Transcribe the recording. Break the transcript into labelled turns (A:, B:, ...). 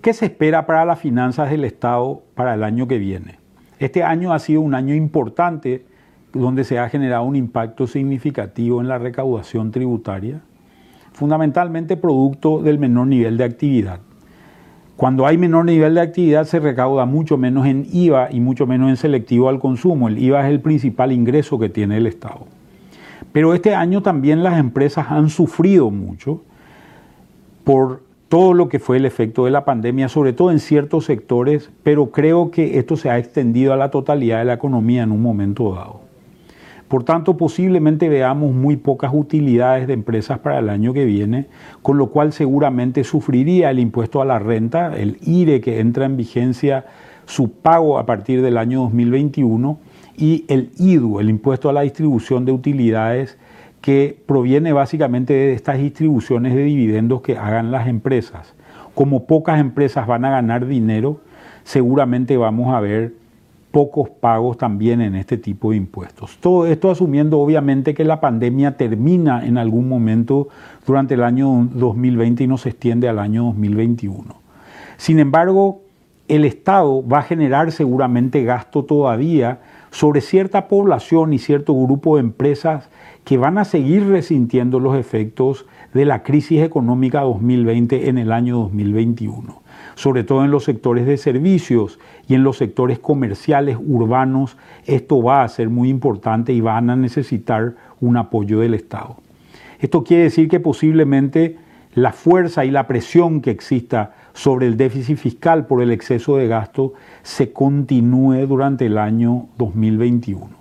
A: ¿Qué se espera para las finanzas del Estado para el año que viene? Este año ha sido un año importante donde se ha generado un impacto significativo en la recaudación tributaria, fundamentalmente producto del menor nivel de actividad. Cuando hay menor nivel de actividad se recauda mucho menos en IVA y mucho menos en selectivo al consumo. El IVA es el principal ingreso que tiene el Estado. Pero este año también las empresas han sufrido mucho por todo lo que fue el efecto de la pandemia, sobre todo en ciertos sectores, pero creo que esto se ha extendido a la totalidad de la economía en un momento dado. Por tanto, posiblemente veamos muy pocas utilidades de empresas para el año que viene, con lo cual seguramente sufriría el impuesto a la renta, el IRE que entra en vigencia, su pago a partir del año 2021, y el IDU, el impuesto a la distribución de utilidades, que proviene básicamente de estas distribuciones de dividendos que hagan las empresas. Como pocas empresas van a ganar dinero, seguramente vamos a ver pocos pagos también en este tipo de impuestos. Todo esto asumiendo obviamente que la pandemia termina en algún momento durante el año 2020 y no se extiende al año 2021. Sin embargo, el Estado va a generar seguramente gasto todavía sobre cierta población y cierto grupo de empresas que van a seguir resintiendo los efectos de la crisis económica 2020 en el año 2021 sobre todo en los sectores de servicios y en los sectores comerciales urbanos, esto va a ser muy importante y van a necesitar un apoyo del Estado. Esto quiere decir que posiblemente la fuerza y la presión que exista sobre el déficit fiscal por el exceso de gasto se continúe durante el año 2021.